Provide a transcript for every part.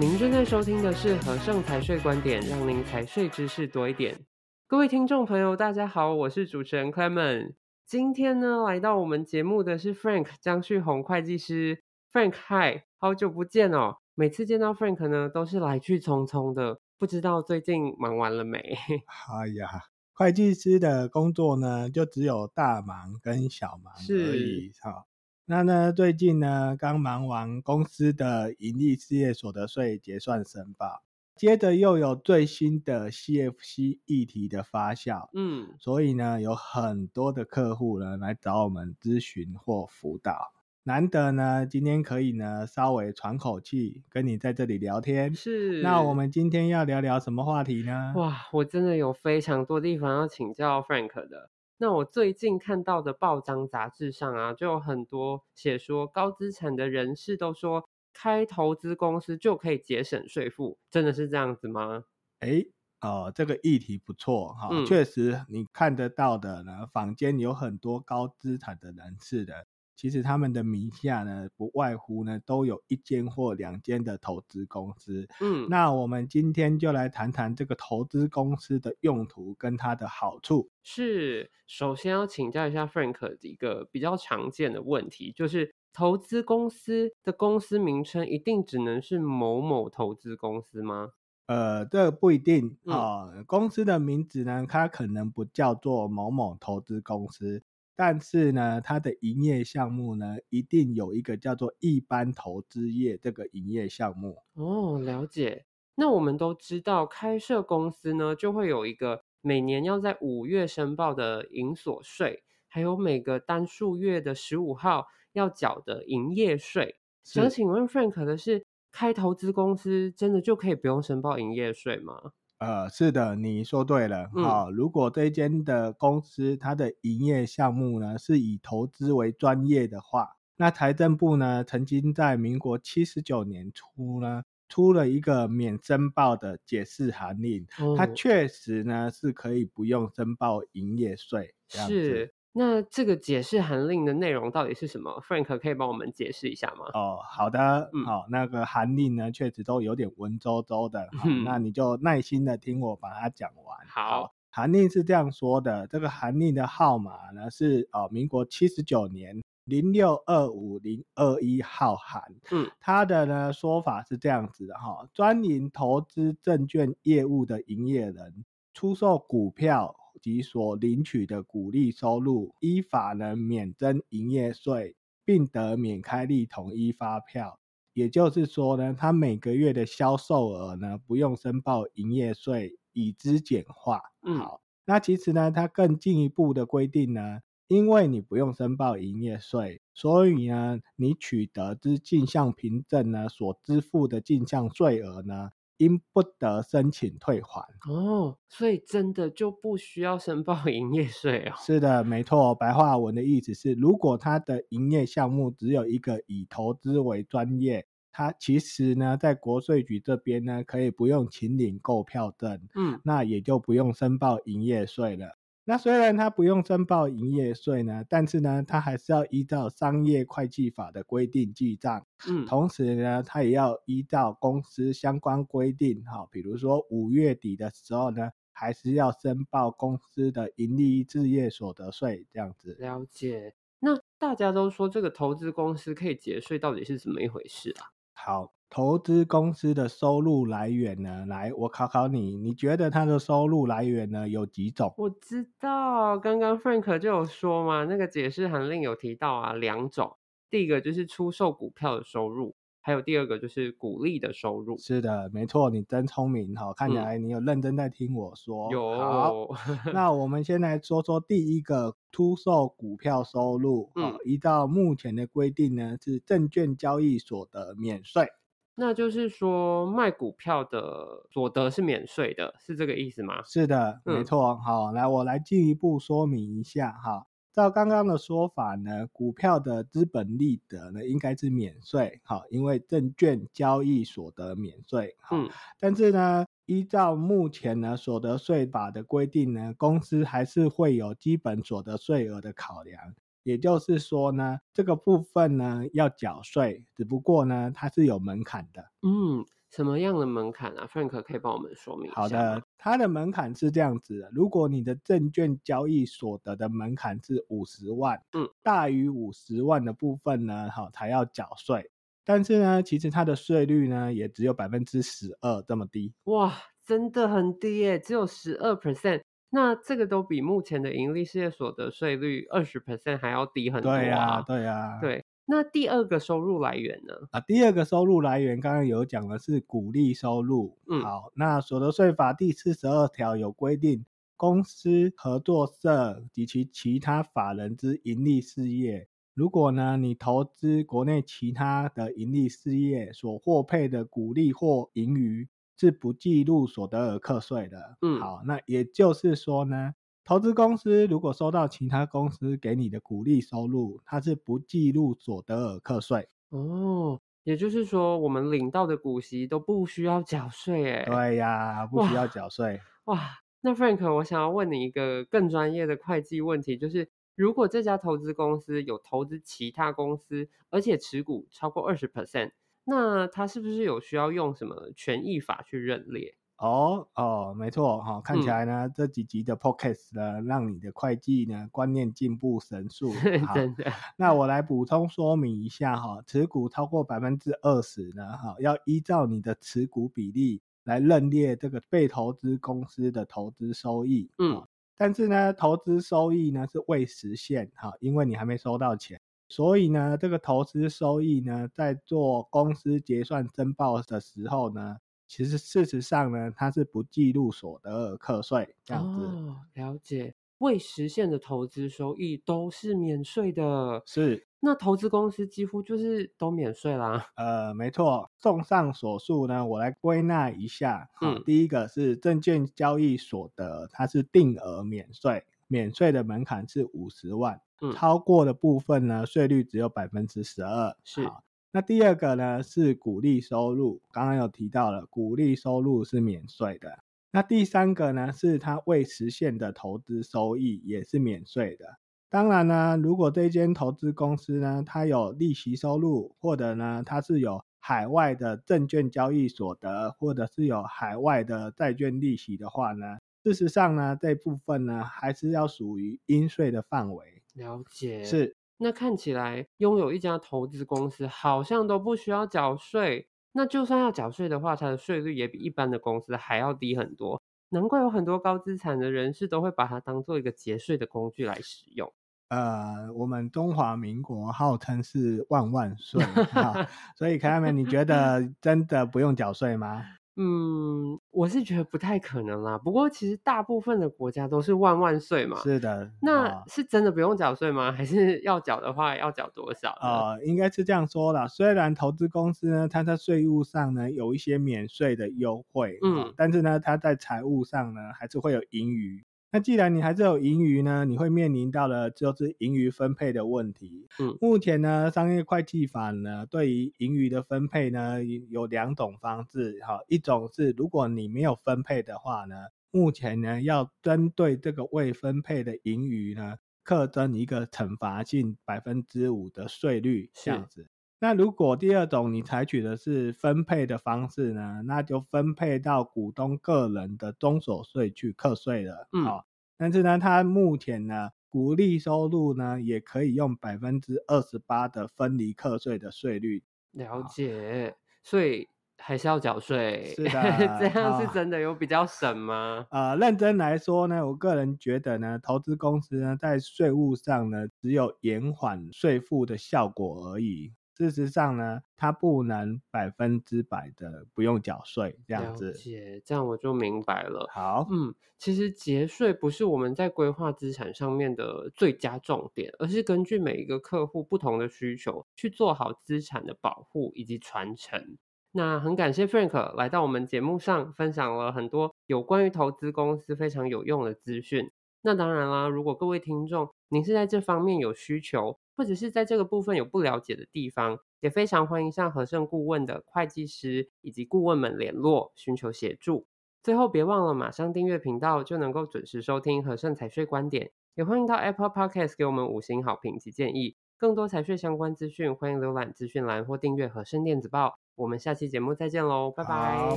您正在收听的是和盛财税观点，让您财税知识多一点。各位听众朋友，大家好，我是主持人 Clement。今天呢，来到我们节目的是 Frank 江旭红会计师。Frank，嗨，好久不见哦！每次见到 Frank 呢，都是来去匆匆的，不知道最近忙完了没？哎呀，会计师的工作呢，就只有大忙跟小忙而已。好。那呢，最近呢，刚忙完公司的盈利事业所得税结算申报，接着又有最新的 CFC 议题的发酵，嗯，所以呢，有很多的客户呢来找我们咨询或辅导。难得呢，今天可以呢稍微喘口气，跟你在这里聊天。是，那我们今天要聊聊什么话题呢？哇，我真的有非常多地方要请教 Frank 的。那我最近看到的报章杂志上啊，就有很多写说高资产的人士都说开投资公司就可以节省税负，真的是这样子吗？哎，哦，这个议题不错哈，嗯，确实你看得到的呢，坊间有很多高资产的人士的。其实他们的名下呢，不外乎呢，都有一间或两间的投资公司。嗯，那我们今天就来谈谈这个投资公司的用途跟它的好处。是，首先要请教一下 Frank 一个比较常见的问题，就是投资公司的公司名称一定只能是某某投资公司吗？呃，这个不一定啊，嗯，公司的名字呢，它可能不叫做某某投资公司。但是呢，它的营业项目呢，一定有一个叫做一般投资业这个营业项目。哦，了解。那我们都知道，开设公司呢，就会有一个每年要在五月申报的营所税，还有每个单数月的十五号要缴的营业税。想请问 Frank 的是，开投资公司真的就可以不用申报营业税吗？呃，是的，你说对了。好、如果这间的公司它的营业项目呢是以投资为专业的话，那财政部呢曾经在民国七十九年初呢出了一个免申报的解释函令，哦、它确实呢是可以不用申报营业税。是。那这个解释函令的内容到底是什么？Frank 可以帮我们解释一下吗？哦，好的，嗯，好，那个函令呢，确实都有点文绉绉的，嗯，那你就耐心的听我把它讲完。好，函令是这样说的，这个函令的号码呢是哦，民国七十九年零六二五零二一号函，嗯，它的呢说法是这样子的哈，专营投资证券业务的营业人出售股票。及所领取的股利收入，依法呢免征营业税，并得免开立统一发票。也就是说呢，他每个月的销售额呢不用申报营业税，以资简化。嗯，好，那其实呢，它更进一步的规定呢，因为你不用申报营业税，所以呢，你取得之进项凭证呢所支付的进项税额呢。应不得申请退还哦，所以真的就不需要申报营业税哦。是的，没错。白话文的意思是，如果他的营业项目只有一个以投资为专业，他其实呢，在国税局这边呢，可以不用请领购票证，嗯，那也就不用申报营业税了。那虽然他不用申报营业税呢，但是呢，他还是要依照商业会计法的规定记账。嗯，同时呢，他也要依照公司相关规定，哈，比如说五月底的时候呢，还是要申报公司的盈利事业所得税这样子。了解。那大家都说这个投资公司可以节税，到底是怎么一回事啊？好。投资公司的收入来源呢？来，我考考你，你觉得它的收入来源呢有几种？我知道，刚刚 Frank 就有说嘛，那个解释函令有提到啊，两种，第一个就是出售股票的收入，还有第二个就是股利的收入。是的，没错，你真聪明哈，看起来你有认真在听我说。有、那我 们先来说说第一个出售股票收入。嗯，依照目前的规定呢，是证券交易所得免税。那就是说，卖股票的所得是免税的，是这个意思吗？是的，没错。嗯、好，来，我来进一步说明一下哈。照刚刚的说法呢，股票的资本利得呢，应该是免税，好，因为证券交易所得免税。嗯，但是呢，依照目前呢所得税法的规定呢，公司还是会有基本所得税额的考量。也就是说呢，这个部分呢要缴税，只不过呢它是有门槛的。嗯，什么样的门槛啊？Frank 可以帮我们说明一下。好的，它的门槛是这样子的：如果你的证券交易所得的门槛是五十万，嗯，大于五十万的部分呢，好才要缴税。但是呢，其实它的税率呢，也只有百分之十二这么低。哇，真的很低耶，只有十二 percent。那这个都比目前的盈利事业所得税率二十 percent 还要低很多啊。对呀，对呀，对。那第二个收入来源呢？啊，第二个收入来源刚刚有讲的是股利收入。嗯，好，那所得税法第四十二条有规定，公司、合作社及其其他法人之盈利事业，如果呢你投资国内其他的盈利事业所获配的股利或盈余，是不计入所得额课税的。嗯，好，那也就是说呢。投资公司如果收到其他公司给你的股利收入，它是不计入所得额课税。哦，也就是说，我们领到的股息都不需要缴税，哎。对呀，不需要缴税。哇，哇，那 Frank，我想要问你一个更专业的会计问题，就是如果这家投资公司有投资其他公司，而且持股超过二十 percent，那他是不是有需要用什么权益法去认列？哦哦，没错哈、哦，看起来呢、嗯、这几集的 podcast 呢，让你的会计呢观念进步神速。真的。那我来补充说明一下哈、哦，持股超过百分之二十呢，哈，要依照你的持股比例来认列这个被投资公司的投资收益。嗯、哦。但是呢，投资收益呢是未实现哈、哦，因为你还没收到钱，所以呢，这个投资收益呢，在做公司结算申报的时候呢。其实事实上呢，它是不计入所得额课税这样子。哦，了解。未实现的投资收益都是免税的。是。那投资公司几乎就是都免税啦。呃，没错。综上所述呢，我来归纳一下。嗯。第一个是证券交易所得，它是定额免税，免税的门槛是五十万。嗯。超过的部分呢，税率只有百分之十二。是。那第二个呢是股利收入，刚刚有提到了，股利收入是免税的。那第三个呢是它未实现的投资收益，也是免税的。当然呢，如果这间投资公司呢它有利息收入，或者呢它是有海外的证券交易所得，或者是有海外的债券利息的话呢，事实上呢这部分呢还是要属于应税的范围。了解。是。那看起来拥有一家投资公司好像都不需要缴税。那就算要缴税的话，它的税率也比一般的公司还要低很多。难怪有很多高资产的人士都会把它当做一个节税的工具来使用。呃，我们中华民国号称是万万税，所以 Clement，你觉得真的不用缴税吗？嗯，我是觉得不太可能啦。不过其实大部分的国家都是万万岁嘛。是的。那是真的不用缴税吗？还是要缴的话要缴多少？呃，应该是这样说啦。虽然投资公司呢，它在税务上呢有一些免税的优惠，嗯，但是呢，它在财务上呢还是会有盈余。那既然你还是有盈余呢，你会面临到的就是盈余分配的问题。嗯，目前呢，商业会计法呢，对于盈余的分配呢，有两种方式。哈，一种是如果你没有分配的话呢，目前呢要针对这个未分配的盈余呢，课征一个惩罚性百分之五的税率，这样子。那如果第二种你采取的是分配的方式呢，那就分配到股东个人的中所税去课税了。嗯，好，但是呢，它目前呢，股利收入呢，也可以用百分之二十八的分离课税的税率。了解，所以还是要缴税。是的，这样是真的有比较省吗？呃，认真来说呢，我个人觉得呢，投资公司呢，在税务上呢，只有延缓税负的效果而已。事实上呢，它不能百分之百的不用缴税这样子。了解，这样我就明白了。好，嗯，其实节税不是我们在规划资产上面的最佳重点，而是根据每一个客户不同的需求去做好资产的保护以及传承。那很感谢 Frank 来到我们节目上，分享了很多有关于投资公司非常有用的资讯。那当然啦，如果各位听众您是在这方面有需求，或者是在这个部分有不了解的地方，也非常欢迎向和盛顾问的会计师以及顾问们联络，寻求协助。最后别忘了马上订阅频道，就能够准时收听和盛财税观点。也欢迎到 Apple Podcast 给我们五星好评及建议。更多财税相关资讯，欢迎浏览资讯栏或订阅和盛电子报。我们下期节目再见喽，拜拜，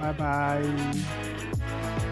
拜拜。